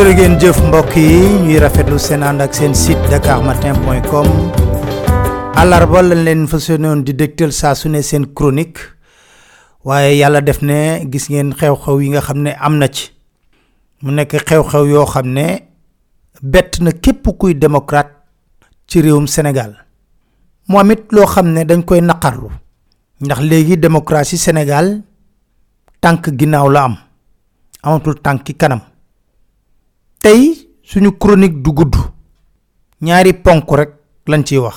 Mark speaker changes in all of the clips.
Speaker 1: jërë ngeen jëf mbokk yi ñuy rafetlu seen ànd ak seen site dakarmatin.com àllarba lañ leen fas yéenoon di dégtal saa su ne seen chronique. Waaye yàlla def ne gis ngeen xew-xew yi nga xam ne am na ci. Mu nekk xew-xew yoo xam ne bett na képp kuy démocrate ci réewum Sénégal. Moom it loo xam ne dañ koy naqarlu. Ndax léegi démocratie Sénégal tànk ginnaaw la am. Amatul tànki kanam tey suñu chronique du gudd ñaari ponk rek lañ ciy wax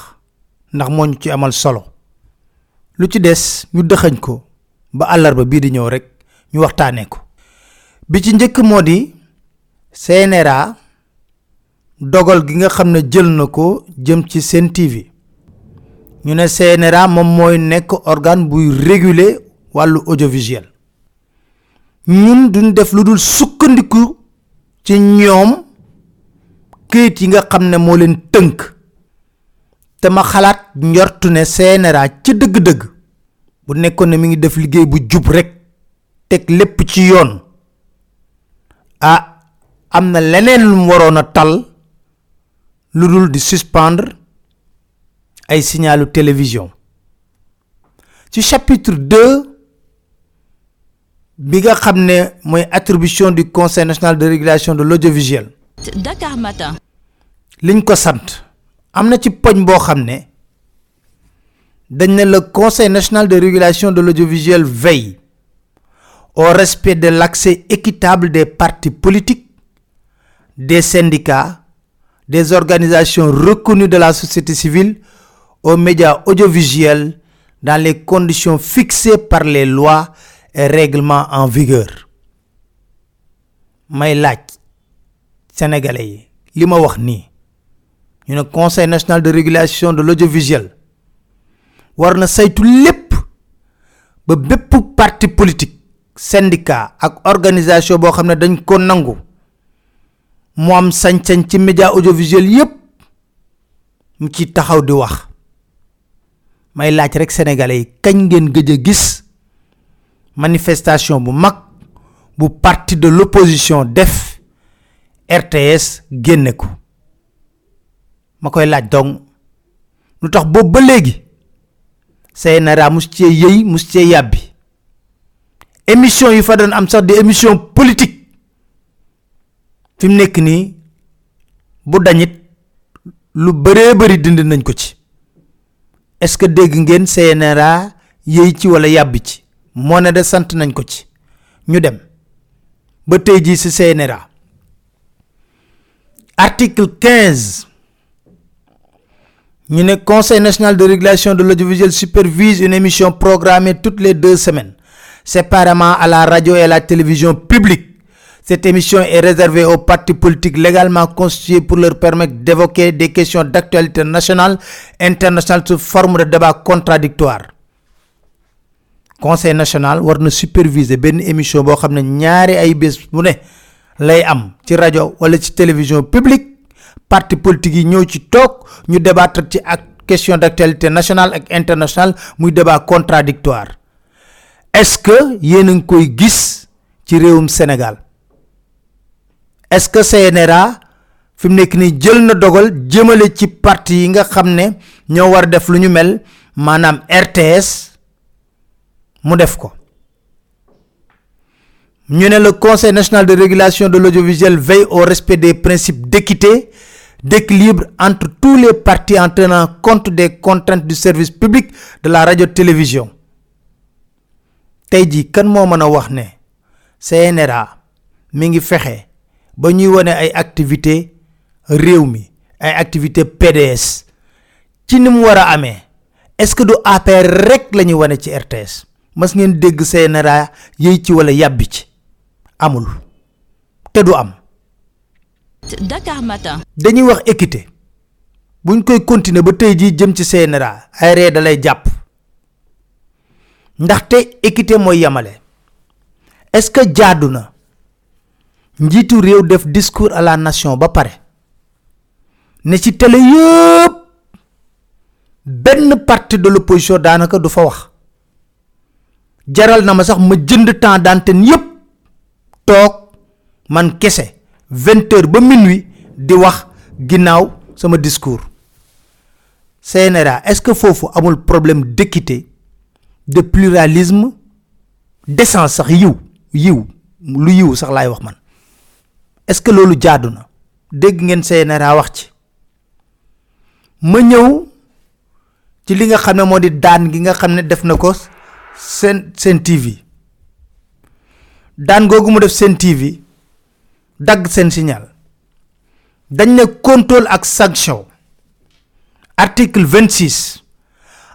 Speaker 1: ndax moo ci amal solo. Lu ci des ñu dëxañ ko ba àllarba bii di ñëw rek ñu waxtaanee ko. Bi ci njëkk moo di CNRA dogal gi nga xam ne jël na ko jëm ci seen TV ñu ne CNRA moom mooy nekk organe buy réguler wàllu audiovisuel. Ñun duñ def lu sukkandiku ci ñoom këyit yi nga xam ne moo leen tënk. te ma xalaat njortu ne CNRA ci dëgg-dëgg bu nekkoon ne mi ngi def liggéey bu jub rek teg lépp ci yoon. ah am na leneen lu mu suspendre télévision. chapitre 2 bi nga xam ne mooy attribution du conseil national de régulation de l'audiovisuel
Speaker 2: Dakar Matin.
Speaker 1: liñ ko sant am na ci poñ boo xam ne dañ ne le conseil national de régulation de l'audiovisuel veille au respect de l'accès équitable des partis politiques des syndicats des organisations reconnues de la société civile aux médias audiovisuels dans les conditions fixées par les lois et règlements en vigueur. May laaj sénégalais yi li ma wax conseil national de régulation de l'audiovisuel war na saytu lépp ba bépp parti politique syndicat ak organisation boo xam ne dañ ko nangu mu am sañ-sañ ci média audiovisuel yépp mu ci taxaw di wax. May laaj rek sénégalais yi manifestation bu mag bu parti de l'opposition def RTS génne ko. Ma koy laaj donc lu tax boobu ba léegi CNRA mus cee yëy mus cee yàbbi. Émission yi fa doon am sax di émission politique. Fi mu nekk nii bu dañit lu bëree bëri nañ ko ci. Est-ce que dégg ngeen CNRA yëy ci walla yàbbi ci? Moo de sant dem. Ba tey jii ci CNRA article 15 ñu ne conseil national de régulation de l'audiovisuel supervise une émission programmée toutes les deux semaines. Séparément à la radio et à la télévision publique. Cette émission est réservée aux partis politiques légalement constitués pour leur permettre d'évoquer des questions d'actualité nationale internationale sous forme de débat contradictoire conseil national war na superviser benn émission boo xam ne ñaari ay bés télévision publique. Parti politique question d'actualité nationale ak internationale muy contradictoire. Est-ce que yéen a ngi koy gis Sénégal? Est-ce que CNRA fi mu nekk jël na dogal jëmale ci parti yi nga RTS mu def ko. Ñu ne le conseil national de régulation de l'audiovisuel veille au respect des principes d'équité d'équilibre entre tous les partis en tenant compte des contraintes du service public de la radio-télévision. Tey jii kan moo mën a wax ne CNRA mi ngi fexe ba ñuy ay activité réew mi ay activité PDS ci ni mu war a est-ce que APR rek ci RTS mas ngeen dégg CNRA yëy ci walla yàbbi ci. Amul. Te du am.
Speaker 2: Dakar Matin.
Speaker 1: dañuy wax équité. Buñ koy continuer ba tey jii jëm ci CNRA ay ree da lay jàpp. Ndaxte équité mooy yamale. Est-ce que jaadu na? Njiitu réew def discours à la nation ba pare. Ne ci télé yëpp. Benn parti de l'opposition daanaka du fa wax jaral na ma sax ma jënd temps d'antenne yëpp toog man kese vingt heures ba minuit di wax ginnaaw sama discours. CNRA est-ce que foofu amul problème d'équité de pluralisme d'essence sax yiw yiw lu yiw sax laay wax man? Est-ce que loolu jaadu na? Dégg ngeen CNRA wax ci. Ma ñëw ci li nga xam ne di daan gi nga xam def na ko seen TV daan googu mu def TV dagg seen signal. Dañ ne contrôle sanction. Article 26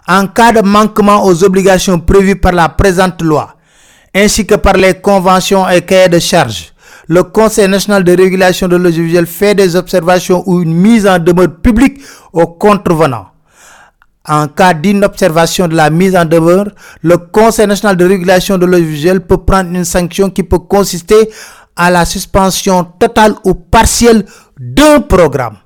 Speaker 1: en cas de manquement aux obligations prévues par la présente loi ainsi que par les conventions et cahiers de charges le Conseil national de régulation de l'audiovisuel fait des observations ou une mise en demeure publique aux contrevenants en cas d'inobservation de la mise en demeure, le Conseil national de régulation de l'audiovisuel peut prendre une sanction qui peut consister à la suspension totale ou partielle d'un programme.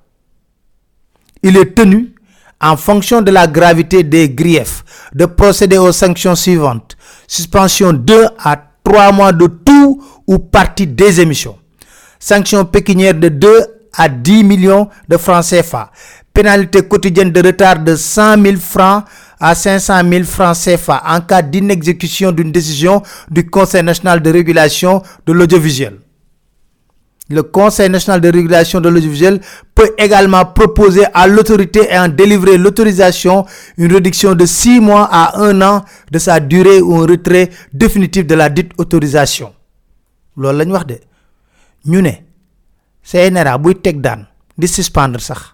Speaker 1: Il est tenu, en fonction de la gravité des griefs, de procéder aux sanctions suivantes. Suspension 2 à 3 mois de tout ou partie des émissions. Sanction pécuniaire de 2 à 10 millions de francs CFA. Pénalité quotidienne de retard de 100 000 francs à 500 000 francs CFA en cas d'inexécution d'une décision du Conseil national de régulation de l'audiovisuel. Le Conseil national de régulation de l'audiovisuel peut également proposer à l'autorité ayant délivré l'autorisation une réduction de 6 mois à 1 an de sa durée ou un retrait définitif de la dite autorisation. loolu CNRA buy teg daan di suspendre sax.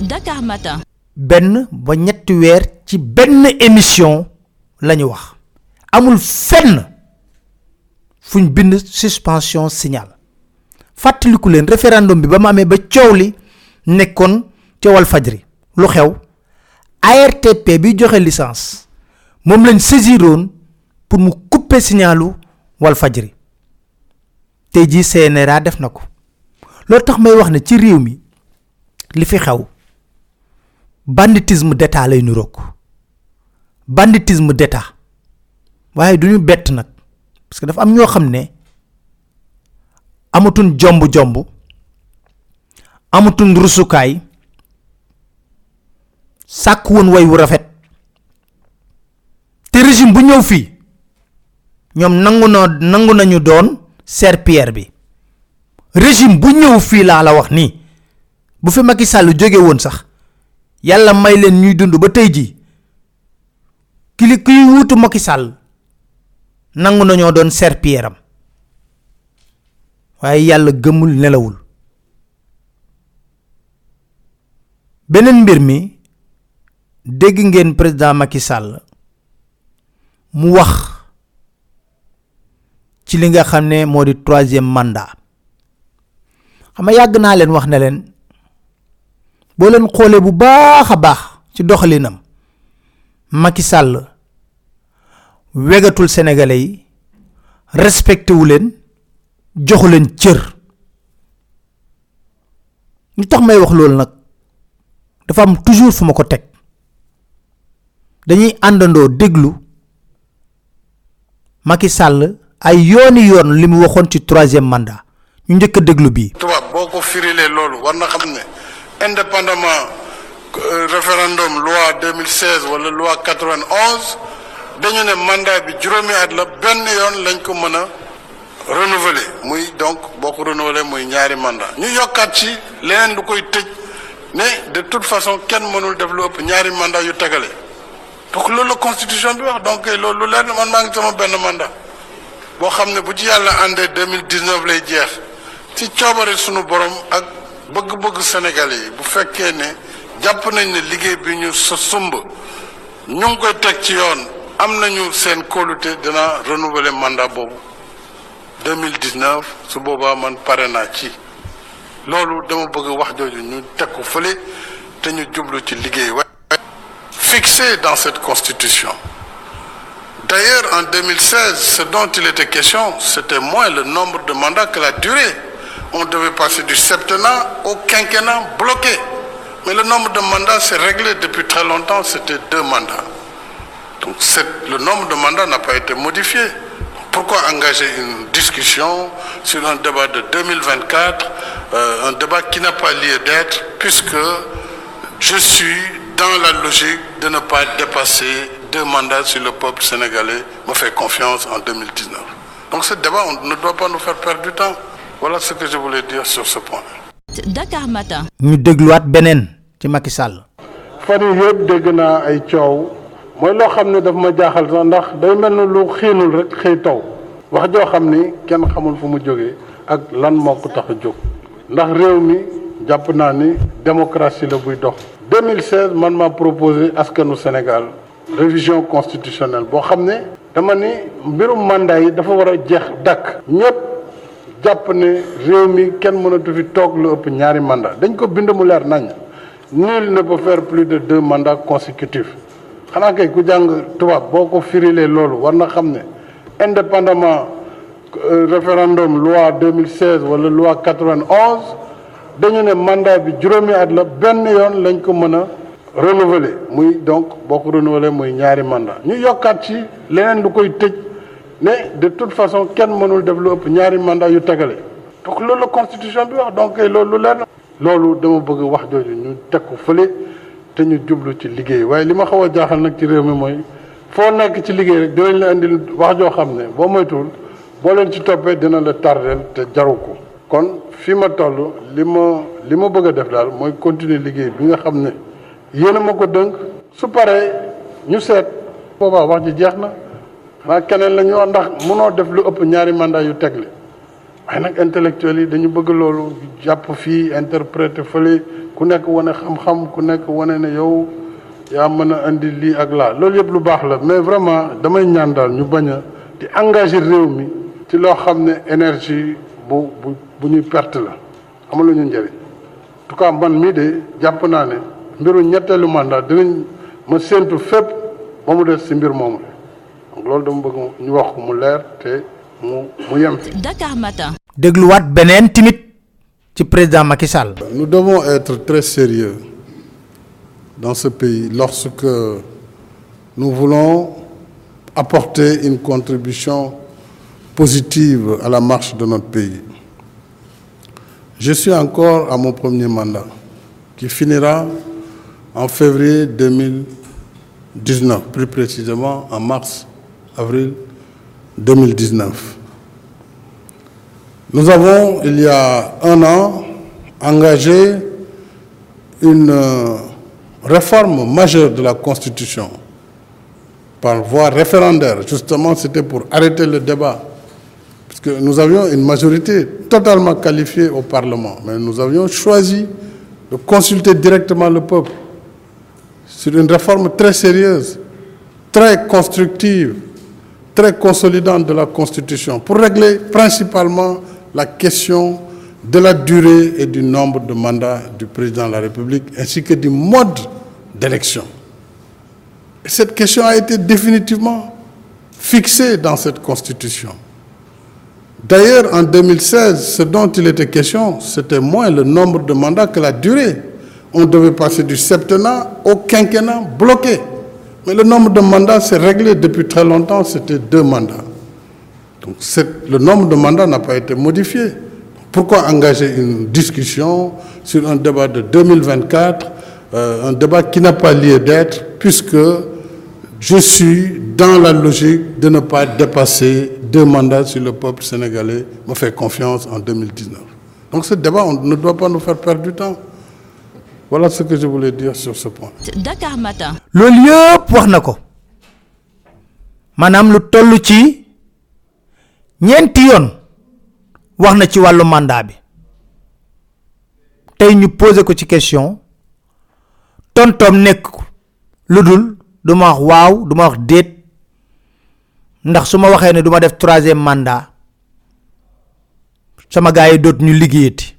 Speaker 2: Dakar Matin.
Speaker 1: benn ba ñetti weer ci benn émission la ñu wax. Amul fenn fuñ bind suspension signal. Fàttaliku leen référendum bi ba mu amee ba coow li nekkoon ca Walfadjri. Lu xew? ARTP bi joxe licence. Moom lañ saisiroon pour mu couper signalu Walfadjri. Tey jii CNRA def na ko loolu tax may wax ne ci réew mi li fi xew banditisme d'état lay niroog. Banditisme d'état. Waaye du ñu bett nag parce que dafa am ñoo xam ne amatuñ jomb-jomb amatuñ rusukaay sàkk woon way wu rafet. Te régime bu nangu noo nangu nañu doon serpillère bi régime bu ñëw fii laa la wax nii. Bu fi Macky Sall jóge woon sax yàlla may leen ñuy dund ba tey kili kiy wuutu Macky Sall nangu nañoo doon serpillère am. Waaye yàlla gëmul nelawul. Beneen mbir mi dégg ngeen président Macky Sall mu wax ci li nga xam ne moo di troisième mandat xam nga yàgg naa leen wax ne leen boo leen xoolee bu baax a baax ci doxalinam Macky Sall wegatul sénégalais yi respecté wu leen joxu leen cër. Ñu tax may wax loolu nag? Dafa am toujours fu ma ko teg. Dañuy àndandoo déglu Macky Sall ay yooni yoon li mu waxoon ci troisième mandat. Ñu njëkk déglu bii.
Speaker 3: Boo ko firilee loolu war na xam indépendamment euh, référendum loi 2016 wala loi 91 dañu ne mandat bi juróomi at la benn yoon lañ ko mën a renouveler. Muy donc boo ko renouveler muy ñaari mandat. Ñu yokkaat ci leneen lu koy tëj ne de toute façon kenn mënul def lu ëpp ñaari mandat yu tegale. Donc loolu la constitution bi wax donc loolu lu leer man maa ngi sama benn mandat boo xam ne bu ci yàlla àndee 2019 lay jeex ci coobare sunu borom ak bëgg-bëgg Sénégal yi bu fekkee ne jàpp nañ ne liggéey bi ñu sa sumb ñu ngi koy mandat boobu 2019 su boobaa man pare naa ci. Loolu dama bëgg fixé dans cette constitution. D'ailleurs en 2016 ce dont il était question c'était moins le nombre de mandats que la durée on devait passer du septennat au quinquennat bloqué mais le nombre de mandats s'est réglé depuis très longtemps c'était deux mandats donc le nombre de mandats n'a pas été modifié pourquoi engager une discussion sur un débat de 2024, euh, un débat qui n'a pas lieu d'être, puisque je suis dans la logique de ne pas dépasser deux mandats sur le peuple sénégalais, me fait confiance en 2019. Donc ce débat, on ne doit pas nous faire perdre du temps. Voilà ce que je voulais dire sur ce point.
Speaker 2: Dakar Matin.
Speaker 1: ñu dégluwaat beneen ci Macky Sall.
Speaker 4: Fan yii yëpp dégg naa ay coow. Mooy loo xam ne daf ma jaaxal sax ndax day mel ni lu xiinul rek xëy taw. Wax joo xam ni kenn xamul fu mu jógee ak lan moo ko tax a jóg. Ndax réew mi jàpp naa ni démocratie la buy dox. 2016 man maa proposé askanu Sénégal révision constitutionnelle boo xam ne dama ni mbirum mandat yi dafa war a jeex dakk ñëpp jàpp ne réew mi kenn mënatu fi toog lu ëpp ñaari mandat. Dañ ko bind mu leer nañ. Nul ne peut faire plus de deux mandats consécutifs. Xanaa kay ku jàng tubaab boo ko firilee loolu war na xam ne indépendamment euh, référendum loi 2016 wala loi 91 dañu ne mandat bi juróomi at la benn yoon lañ ko mën a renouveler. Muy donc boo ko renouveler muy ñaari mandat ñu yokkaat ci leneen lu koy tëj ne de toute façon kenn mënul def lu ëpp ñaari mandat yu tegale. Donc loolu la constitution bi wax donc loolu lu leer loolu dama bëgg wax jooju ñu teg ko fële te ñu jublu ci liggéey. Waaye li ma xaw a jaaxal nag ci réew mi mooy foo nekk ci liggéey rek dinañ la indil wax joo xam ne boo moytuwul boo leen ci toppee dina la te jaru ko. Kon fi ma toll li ma li ma bëgg a def daal mooy continuer liggéey bi nga xam ne xanaa keneen la ñu wax ndax mënoo def lu ëpp ñaari mandat yu tegle. waaye nag intellectuels yi dañu bëgg loolu jàpp fii interpréter fële ku nekk wane xam-xam ku nekk wane ne yow yaa mën a indi lii ak laa. Loolu yëpp lu baax la mais vraiment damay ñaan daal ñu bañ di engager réew mi ci loo xam ne énergie bu bu bu ñuy perte la. Amul ñu njëriñ en tout cas man mii de jàpp naa ne mbiru ñetteelu mandat dinañ ma fépp ba mu des mbir moomu loolu dama bëgg ñu wax ko mu leer te mu mu yem fi.
Speaker 2: Dakar Matin.
Speaker 1: dégluwaat beneen timit ci président Macky Sall
Speaker 3: Nous devons être très sérieux dans ce pays lorsque nous voulons apporter une contribution positive à la marche de notre pays. Je suis encore à mon premier mandat, qui finira en février 2019, plus précisément en mars-avril 2019. Nous avons, il y a un an, engagé une euh, réforme majeure de la Constitution par voie référendaire. Justement, c'était pour arrêter le débat. Parce que nous avions une majorité totalement qualifiée au Parlement. Mais nous avions choisi de consulter directement le peuple sur une réforme très sérieuse, très constructive, très consolidante de la Constitution pour régler principalement la question de la durée et du nombre de mandats du président de la République ainsi que du mode d'élection. Et cette question a été définitivement fixée dans cette Constitution. D'ailleurs, en 2016, ce dont il était question, c'était moins le nombre de mandats que la durée. On devait passer du septennat au quinquennat bloqué. Mais le nombre de mandats s'est réglé depuis très longtemps, c'était deux mandats. Donc le nombre de mandats n'a pas été modifié. Pourquoi engager une discussion sur un débat de 2024, euh, un débat qui n'a pas lieu d'être, puisque je suis dans la logique de ne pas dépasser deux mandats sur le peuple sénégalais, me fait confiance en 2019. Donc ce débat, on ne doit pas nous faire perdre du temps. Voilà ce que je voulais dire sur ce point.
Speaker 2: Dakar Matin.
Speaker 1: loolu yëpp wax na ko. Maanaam lu toll ci ñeenti yoon wax na ci wàllu mandat bi. Tey ñu posé ko ci question. Tontoom nekk lu dul du ma wax waaw du ma wax déet. Ndax su ma waxee ne du ma def troisième mandat sama gars yi doot ñu liggéeyati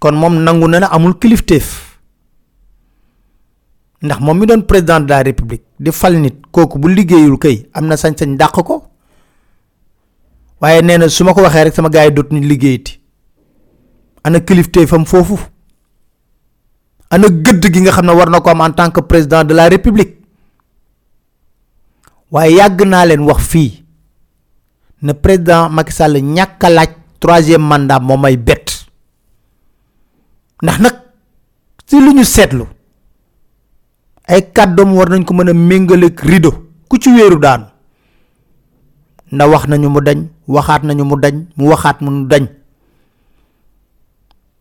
Speaker 1: kon moom nangu na amul kilifteef. Ndax moom mi doon président de la république di fal nit kooku bu liggéeyul kay am na sañ-sañ dàq ko. Waaye nee na su ma ko waxee rek sama gars yi dootuñu liggéeyati. Ana kilifteefam foofu? Ana gëdd gi nga xam ne war na ko am en tant que président de la république? Waaye yàgg naa leen wax fii ne président Macky Sall ñàkk laaj troisième mandat moo may bett ndax nag si lu ñu seetlu ay kàddoom war nañ ko mën a méngaleeg rido ku ci wéeru daanu. Nda wax nañu mu dañ waxaat nañu mu dañ mu waxaat mu dañ.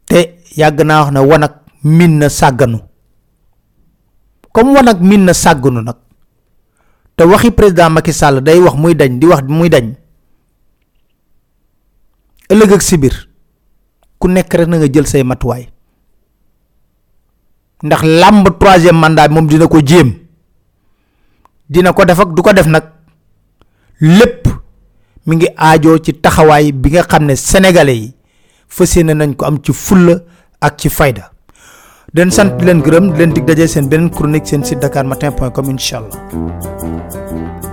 Speaker 1: Te yàgg naa wax ne wanag min na sàgganu. Comme wanag min na sàgganu nag waxi président Macky Sall day wax muy dañ di wax muy dañ. Ëllëg ak sibir ku nekk rek na nga jël say matuwaay ndax làmb troisième mandat moom dina ko jéem. Dina ko def ak du ko def nag. Lépp mi ngi aajoo ci taxawaay bi nga xam ne sénégalais yi fas yéene nañ ko am ci fulla ak ci fayda. Den sant leen gërëm di leen dig daje seen beneen chronique seen site dakar point com incha allah